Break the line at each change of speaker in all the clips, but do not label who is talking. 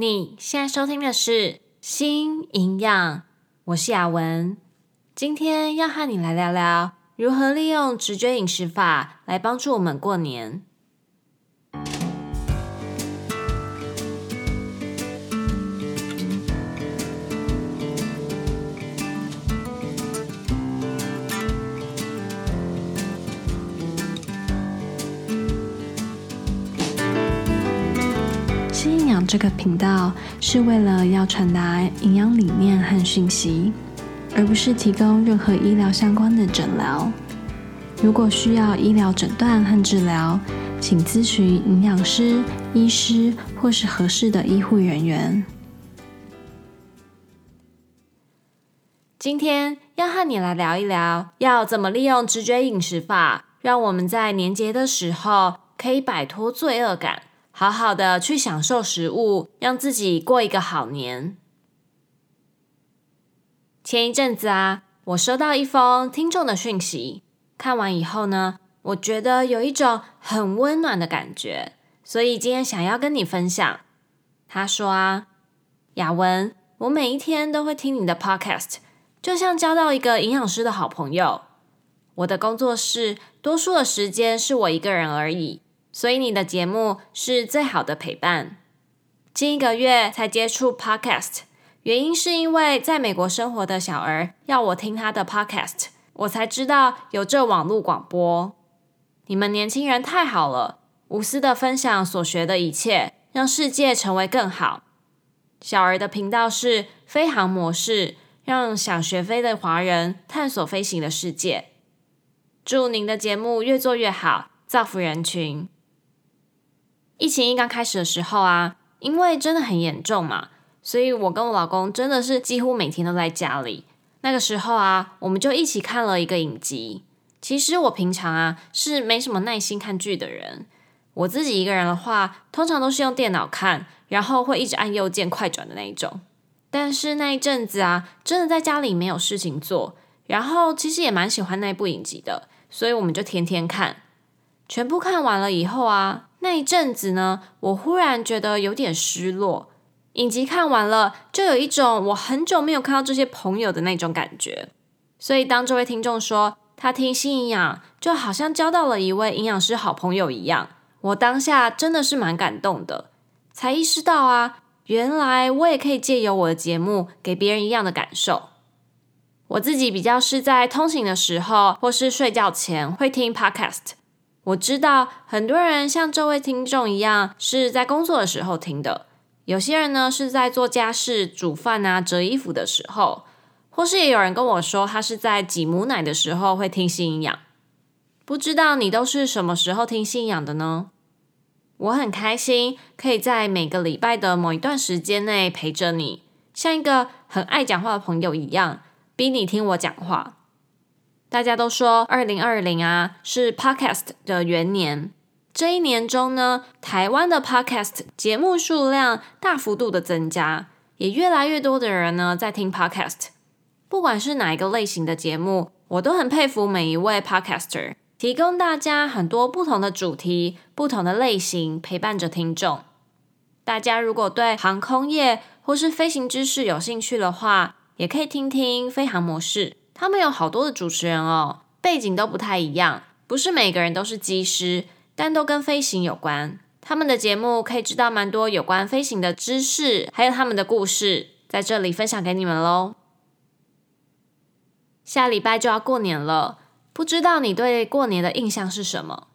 你现在收听的是《新营养》，我是雅文，今天要和你来聊聊如何利用直觉饮食法来帮助我们过年。这个频道是为了要传达营养理念和讯息，而不是提供任何医疗相关的诊疗。如果需要医疗诊断和治疗，请咨询营养师、医师或是合适的医护人员。今天要和你来聊一聊，要怎么利用直觉饮食法，让我们在年节的时候可以摆脱罪恶感。好好的去享受食物，让自己过一个好年。前一阵子啊，我收到一封听众的讯息，看完以后呢，我觉得有一种很温暖的感觉，所以今天想要跟你分享。他说啊，雅文，我每一天都会听你的 podcast，就像交到一个营养师的好朋友。我的工作室多数的时间是我一个人而已。所以你的节目是最好的陪伴。近一个月才接触 Podcast，原因是因为在美国生活的小儿要我听他的 Podcast，我才知道有这网络广播。你们年轻人太好了，无私的分享所学的一切，让世界成为更好。小儿的频道是飞航模式，让想学飞的华人探索飞行的世界。祝您的节目越做越好，造福人群。疫情一刚开始的时候啊，因为真的很严重嘛，所以我跟我老公真的是几乎每天都在家里。那个时候啊，我们就一起看了一个影集。其实我平常啊是没什么耐心看剧的人，我自己一个人的话，通常都是用电脑看，然后会一直按右键快转的那一种。但是那一阵子啊，真的在家里没有事情做，然后其实也蛮喜欢那部影集的，所以我们就天天看。全部看完了以后啊。那一阵子呢，我忽然觉得有点失落。影集看完了，就有一种我很久没有看到这些朋友的那种感觉。所以当这位听众说他听新营养，就好像交到了一位营养师好朋友一样，我当下真的是蛮感动的，才意识到啊，原来我也可以借由我的节目给别人一样的感受。我自己比较是在通勤的时候，或是睡觉前会听 Podcast。我知道很多人像这位听众一样是在工作的时候听的，有些人呢是在做家事、煮饭啊、折衣服的时候，或是也有人跟我说他是在挤母奶的时候会听信仰。不知道你都是什么时候听信仰的呢？我很开心可以在每个礼拜的某一段时间内陪着你，像一个很爱讲话的朋友一样，逼你听我讲话。大家都说二零二零啊是 Podcast 的元年，这一年中呢，台湾的 Podcast 节目数量大幅度的增加，也越来越多的人呢在听 Podcast。不管是哪一个类型的节目，我都很佩服每一位 Podcaster，提供大家很多不同的主题、不同的类型，陪伴着听众。大家如果对航空业或是飞行知识有兴趣的话，也可以听听飞航模式。他们有好多的主持人哦，背景都不太一样，不是每个人都是机师，但都跟飞行有关。他们的节目可以知道蛮多有关飞行的知识，还有他们的故事，在这里分享给你们喽。下礼拜就要过年了，不知道你对过年的印象是什么？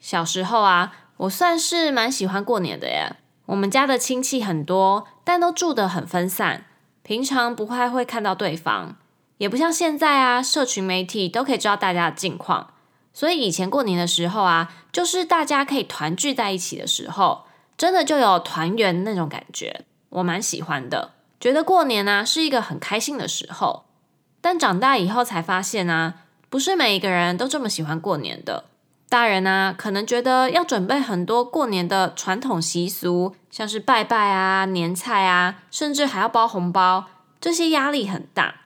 小时候啊，我算是蛮喜欢过年的耶。我们家的亲戚很多，但都住得很分散，平常不太会看到对方。也不像现在啊，社群媒体都可以知道大家的近况，所以以前过年的时候啊，就是大家可以团聚在一起的时候，真的就有团圆那种感觉，我蛮喜欢的，觉得过年啊是一个很开心的时候。但长大以后才发现啊，不是每一个人都这么喜欢过年的。大人啊，可能觉得要准备很多过年的传统习俗，像是拜拜啊、年菜啊，甚至还要包红包，这些压力很大。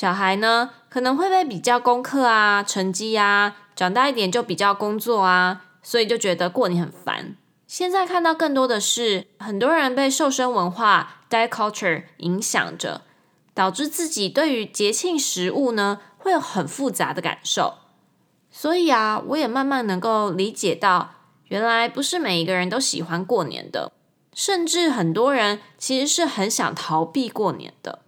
小孩呢，可能会被比较功课啊、成绩啊，长大一点就比较工作啊，所以就觉得过年很烦。现在看到更多的是，很多人被瘦身文化 （diet culture） 影响着，导致自己对于节庆食物呢，会有很复杂的感受。所以啊，我也慢慢能够理解到，原来不是每一个人都喜欢过年的，甚至很多人其实是很想逃避过年的。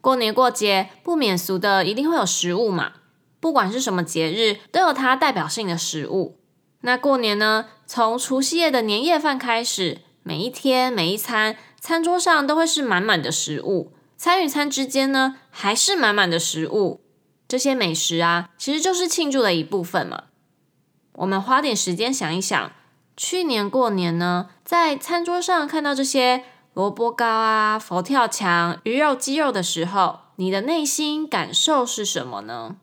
过年过节不免俗的，一定会有食物嘛，不管是什么节日，都有它代表性的食物。那过年呢，从除夕夜的年夜饭开始，每一天每一餐，餐桌上都会是满满的食物，餐与餐之间呢，还是满满的食物。这些美食啊，其实就是庆祝的一部分嘛。我们花点时间想一想，去年过年呢，在餐桌上看到这些萝卜糕啊、佛跳墙、鱼肉、鸡肉的时候，你的内心感受是什么呢？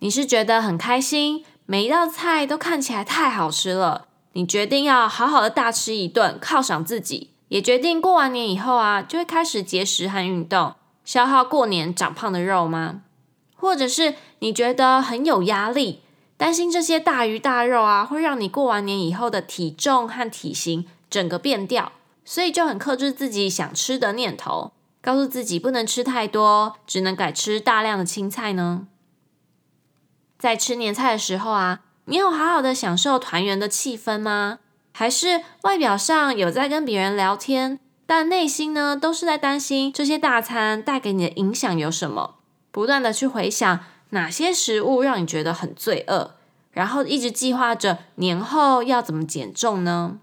你是觉得很开心，每一道菜都看起来太好吃了，你决定要好好的大吃一顿犒赏自己，也决定过完年以后啊，就会开始节食和运动，消耗过年长胖的肉吗？或者是你觉得很有压力，担心这些大鱼大肉啊会让你过完年以后的体重和体型整个变掉，所以就很克制自己想吃的念头，告诉自己不能吃太多，只能改吃大量的青菜呢？在吃年菜的时候啊，你有好好的享受团圆的气氛吗？还是外表上有在跟别人聊天，但内心呢都是在担心这些大餐带给你的影响有什么？不断的去回想哪些食物让你觉得很罪恶，然后一直计划着年后要怎么减重呢？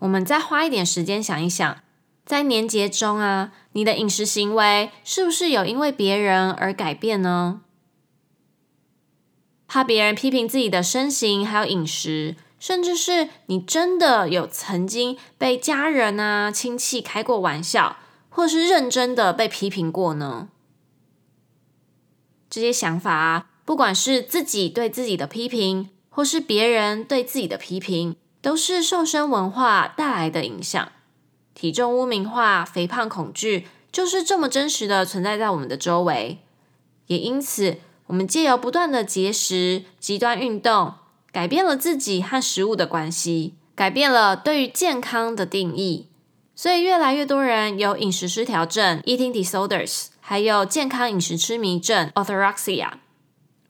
我们再花一点时间想一想，在年节中啊，你的饮食行为是不是有因为别人而改变呢？怕别人批评自己的身形，还有饮食，甚至是你真的有曾经被家人啊、亲戚开过玩笑，或是认真的被批评过呢？这些想法啊，不管是自己对自己的批评，或是别人对自己的批评，都是瘦身文化带来的影响。体重污名化、肥胖恐惧，就是这么真实的存在在我们的周围，也因此。我们借由不断的节食、极端运动，改变了自己和食物的关系，改变了对于健康的定义。所以，越来越多人有饮食失调症 （eating disorders），还有健康饮食痴迷症 （orthorexia）。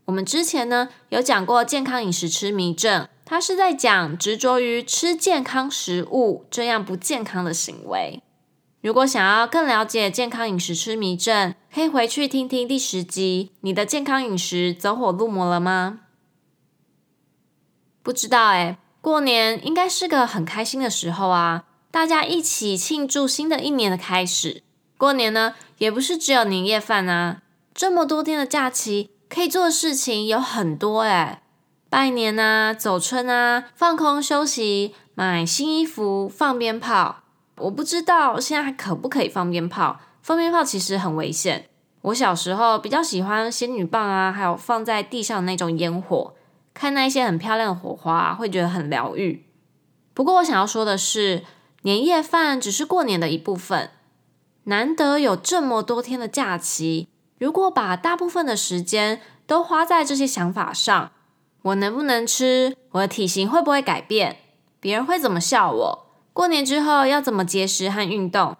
我们之前呢有讲过健康饮食痴迷症，它是在讲执着于吃健康食物这样不健康的行为。如果想要更了解健康饮食痴迷症，可以回去听听第十集。你的健康饮食走火入魔了吗？不知道诶，过年应该是个很开心的时候啊，大家一起庆祝新的一年的开始。过年呢，也不是只有年夜饭啊，这么多天的假期，可以做的事情有很多诶，拜年啊，走春啊，放空休息，买新衣服，放鞭炮。我不知道现在还可不可以放鞭炮？放鞭炮其实很危险。我小时候比较喜欢仙女棒啊，还有放在地上那种烟火，看那一些很漂亮的火花啊，会觉得很疗愈。不过我想要说的是，年夜饭只是过年的一部分。难得有这么多天的假期，如果把大部分的时间都花在这些想法上，我能不能吃？我的体型会不会改变？别人会怎么笑我？过年之后要怎么节食和运动？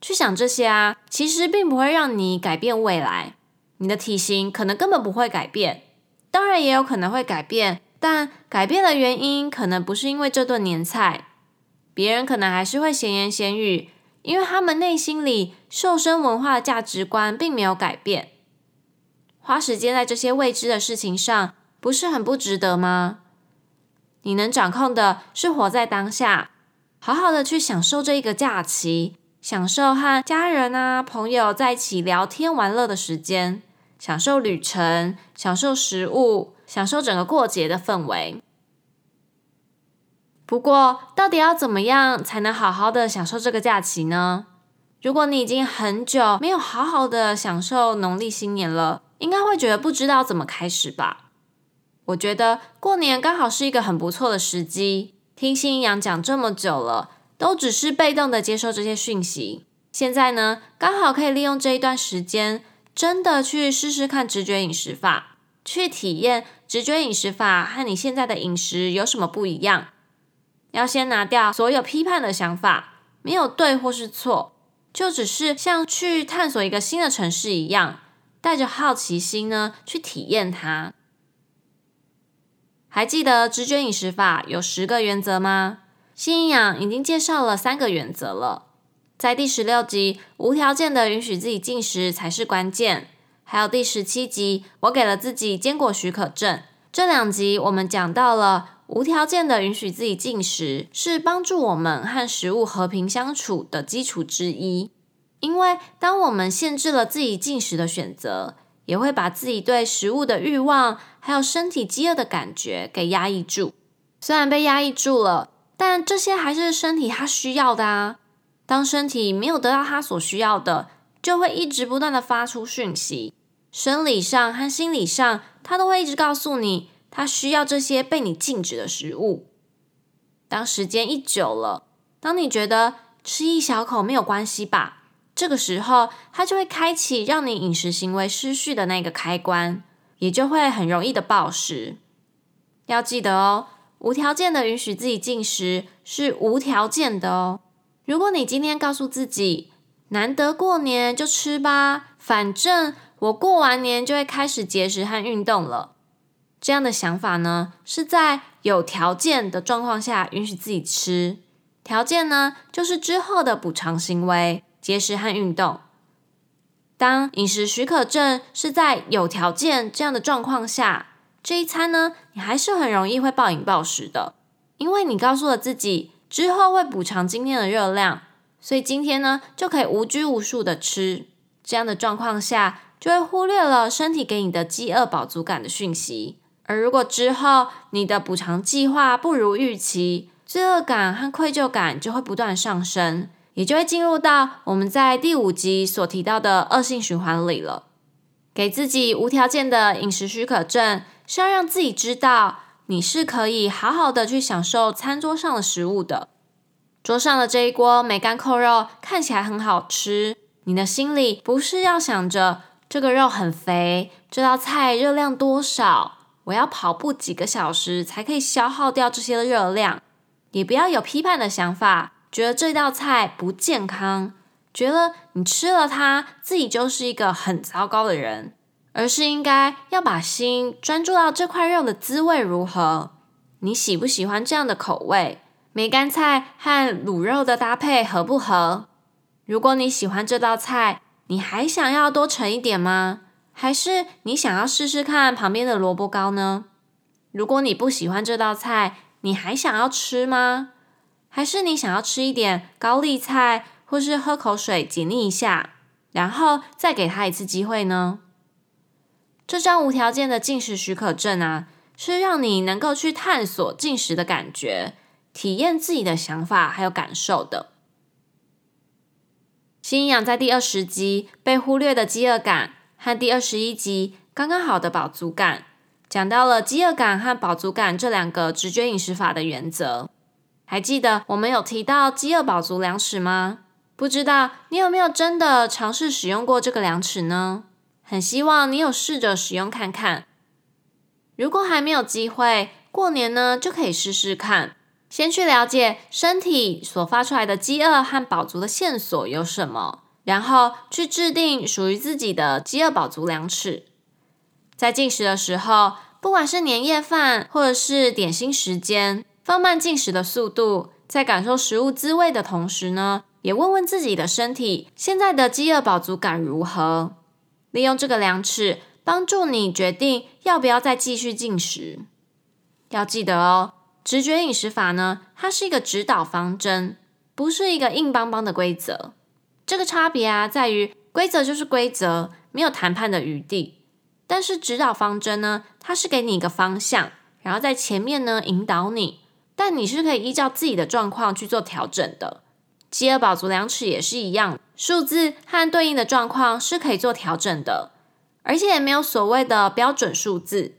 去想这些啊，其实并不会让你改变未来。你的体型可能根本不会改变，当然也有可能会改变，但改变的原因可能不是因为这顿年菜。别人可能还是会闲言闲语，因为他们内心里瘦身文化的价值观并没有改变。花时间在这些未知的事情上，不是很不值得吗？你能掌控的是活在当下。好好的去享受这一个假期，享受和家人啊、朋友在一起聊天玩乐的时间，享受旅程，享受食物，享受整个过节的氛围。不过，到底要怎么样才能好好的享受这个假期呢？如果你已经很久没有好好的享受农历新年了，应该会觉得不知道怎么开始吧？我觉得过年刚好是一个很不错的时机。听新营养讲这么久了，都只是被动的接受这些讯息。现在呢，刚好可以利用这一段时间，真的去试试看直觉饮食法，去体验直觉饮食法和你现在的饮食有什么不一样。要先拿掉所有批判的想法，没有对或是错，就只是像去探索一个新的城市一样，带着好奇心呢去体验它。还记得直觉饮食法有十个原则吗？新营养已经介绍了三个原则了，在第十六集无条件的允许自己进食才是关键，还有第十七集我给了自己坚果许可证。这两集我们讲到了。无条件的允许自己进食，是帮助我们和食物和平相处的基础之一。因为当我们限制了自己进食的选择，也会把自己对食物的欲望，还有身体饥饿的感觉给压抑住。虽然被压抑住了，但这些还是身体它需要的啊。当身体没有得到它所需要的，就会一直不断的发出讯息，生理上和心理上，它都会一直告诉你。它需要这些被你禁止的食物。当时间一久了，当你觉得吃一小口没有关系吧，这个时候它就会开启让你饮食行为失序的那个开关，也就会很容易的暴食。要记得哦，无条件的允许自己进食是无条件的哦。如果你今天告诉自己，难得过年就吃吧，反正我过完年就会开始节食和运动了。这样的想法呢，是在有条件的状况下允许自己吃。条件呢，就是之后的补偿行为，节食和运动。当饮食许可证是在有条件这样的状况下，这一餐呢，你还是很容易会暴饮暴食的，因为你告诉了自己之后会补偿今天的热量，所以今天呢就可以无拘无束的吃。这样的状况下，就会忽略了身体给你的饥饿饱足感的讯息。而如果之后你的补偿计划不如预期，罪恶感和愧疚感就会不断上升，也就会进入到我们在第五集所提到的恶性循环里了。给自己无条件的饮食许可证，是要让自己知道你是可以好好的去享受餐桌上的食物的。桌上的这一锅梅干扣肉看起来很好吃，你的心里不是要想着这个肉很肥，这道菜热量多少。我要跑步几个小时才可以消耗掉这些热量，也不要有批判的想法，觉得这道菜不健康，觉得你吃了它自己就是一个很糟糕的人，而是应该要把心专注到这块肉的滋味如何，你喜不喜欢这样的口味？梅干菜和卤肉的搭配合不合？如果你喜欢这道菜，你还想要多盛一点吗？还是你想要试试看旁边的萝卜糕呢？如果你不喜欢这道菜，你还想要吃吗？还是你想要吃一点高丽菜，或是喝口水解腻一下，然后再给他一次机会呢？这张无条件的进食许可证啊，是让你能够去探索进食的感觉，体验自己的想法还有感受的。新营养在第二十集被忽略的饥饿感。和第二十一集刚刚好的饱足感，讲到了饥饿感和饱足感这两个直觉饮食法的原则。还记得我们有提到饥饿饱足量尺吗？不知道你有没有真的尝试使用过这个量尺呢？很希望你有试着使用看看。如果还没有机会，过年呢就可以试试看，先去了解身体所发出来的饥饿和饱足的线索有什么。然后去制定属于自己的饥饿饱足量尺，在进食的时候，不管是年夜饭或者是点心时间，放慢进食的速度，在感受食物滋味的同时呢，也问问自己的身体现在的饥饿饱足感如何，利用这个量尺帮助你决定要不要再继续进食。要记得哦，直觉饮食法呢，它是一个指导方针，不是一个硬邦邦的规则。这个差别啊，在于规则就是规则，没有谈判的余地。但是指导方针呢，它是给你一个方向，然后在前面呢引导你，但你是可以依照自己的状况去做调整的。饥饿饱足量尺也是一样，数字和对应的状况是可以做调整的，而且也没有所谓的标准数字，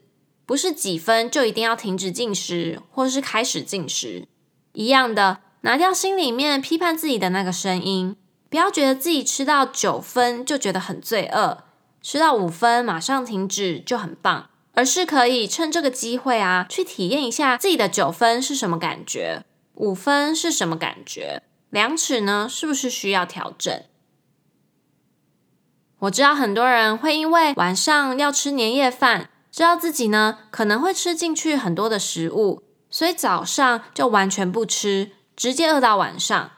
不是几分就一定要停止进食或是开始进食。一样的，拿掉心里面批判自己的那个声音。不要觉得自己吃到九分就觉得很罪恶，吃到五分马上停止就很棒。而是可以趁这个机会啊，去体验一下自己的九分是什么感觉，五分是什么感觉，量尺呢，是不是需要调整？我知道很多人会因为晚上要吃年夜饭，知道自己呢可能会吃进去很多的食物，所以早上就完全不吃，直接饿到晚上。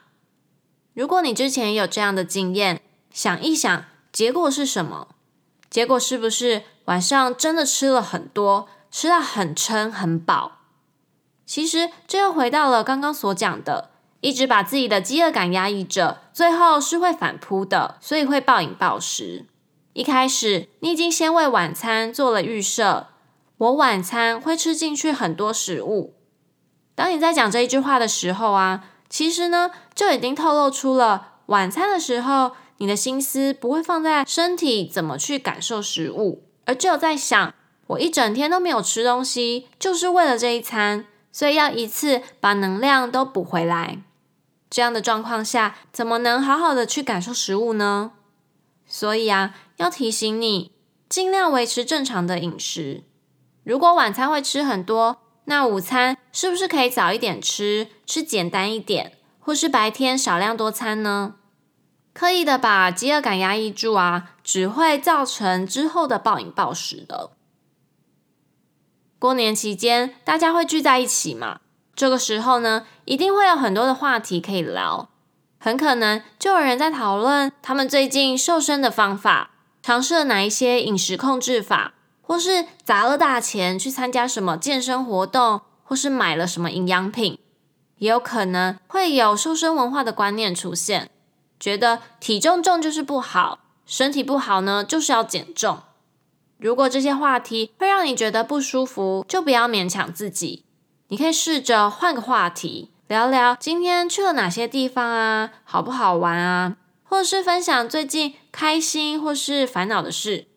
如果你之前有这样的经验，想一想，结果是什么？结果是不是晚上真的吃了很多，吃到很撑很饱？其实这又回到了刚刚所讲的，一直把自己的饥饿感压抑着，最后是会反扑的，所以会暴饮暴食。一开始你已经先为晚餐做了预设，我晚餐会吃进去很多食物。当你在讲这一句话的时候啊，其实呢就已经透露出了晚餐的时候。你的心思不会放在身体怎么去感受食物，而只有在想，我一整天都没有吃东西，就是为了这一餐，所以要一次把能量都补回来。这样的状况下，怎么能好好的去感受食物呢？所以啊，要提醒你，尽量维持正常的饮食。如果晚餐会吃很多，那午餐是不是可以早一点吃，吃简单一点，或是白天少量多餐呢？刻意的把饥饿感压抑住啊，只会造成之后的暴饮暴食的。过年期间，大家会聚在一起嘛，这个时候呢，一定会有很多的话题可以聊，很可能就有人在讨论他们最近瘦身的方法，尝试了哪一些饮食控制法，或是砸了大钱去参加什么健身活动，或是买了什么营养品，也有可能会有瘦身文化的观念出现。觉得体重重就是不好，身体不好呢，就是要减重。如果这些话题会让你觉得不舒服，就不要勉强自己。你可以试着换个话题，聊聊今天去了哪些地方啊，好不好玩啊，或是分享最近开心或是烦恼的事。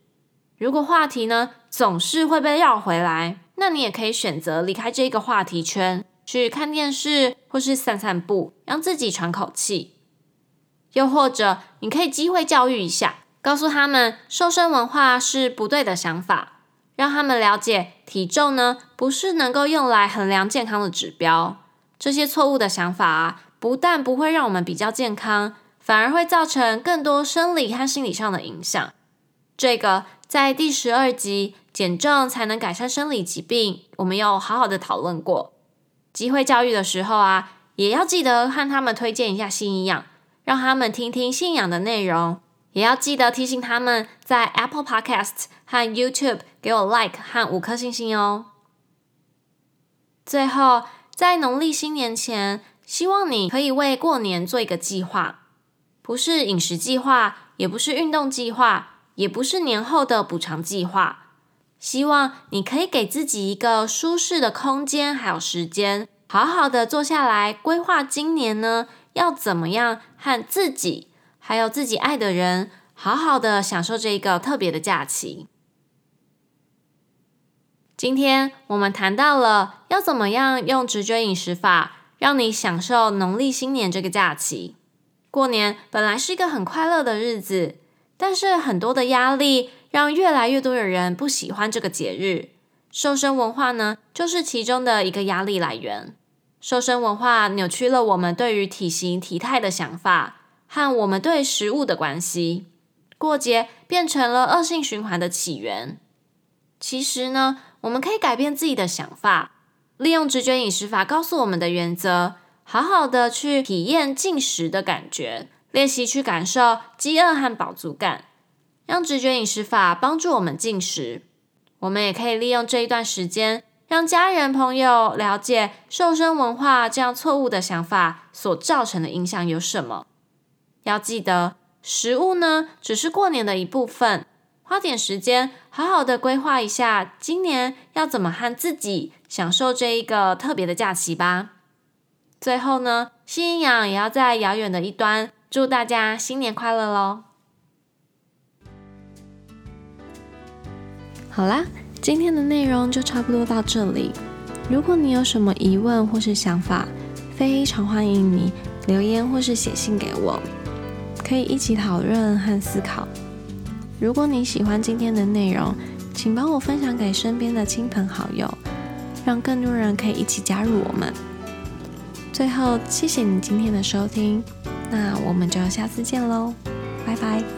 如果话题呢总是会被绕回来，那你也可以选择离开这个话题圈，去看电视或是散散步，让自己喘口气。又或者，你可以机会教育一下，告诉他们瘦身文化是不对的想法，让他们了解体重呢不是能够用来衡量健康的指标。这些错误的想法啊，不但不会让我们比较健康，反而会造成更多生理和心理上的影响。这个在第十二集减重才能改善生理疾病，我们有好好的讨论过。机会教育的时候啊，也要记得和他们推荐一下新营养。让他们听听信仰的内容，也要记得提醒他们在 Apple Podcast 和 YouTube 给我 Like 和五颗星星哦。最后，在农历新年前，希望你可以为过年做一个计划，不是饮食计划，也不是运动计划，也不是年后的补偿计划。希望你可以给自己一个舒适的空间，还有时间，好好的坐下来规划今年呢。要怎么样和自己还有自己爱的人好好的享受这一个特别的假期？今天我们谈到了要怎么样用直觉饮食法让你享受农历新年这个假期。过年本来是一个很快乐的日子，但是很多的压力让越来越多的人不喜欢这个节日。瘦身文化呢，就是其中的一个压力来源。瘦身文化扭曲了我们对于体型体态的想法和我们对食物的关系，过节变成了恶性循环的起源。其实呢，我们可以改变自己的想法，利用直觉饮食法告诉我们的原则，好好的去体验进食的感觉，练习去感受饥饿和饱足感，让直觉饮食法帮助我们进食。我们也可以利用这一段时间。让家人朋友了解瘦身文化这样错误的想法所造成的影响有什么？要记得，食物呢，只是过年的一部分。花点时间，好好的规划一下，今年要怎么和自己享受这一个特别的假期吧。最后呢，新营养也要在遥远的一端，祝大家新年快乐喽！好啦。今天的内容就差不多到这里。如果你有什么疑问或是想法，非常欢迎你留言或是写信给我，可以一起讨论和思考。如果你喜欢今天的内容，请帮我分享给身边的亲朋好友，让更多人可以一起加入我们。最后，谢谢你今天的收听，那我们就下次见喽，拜拜。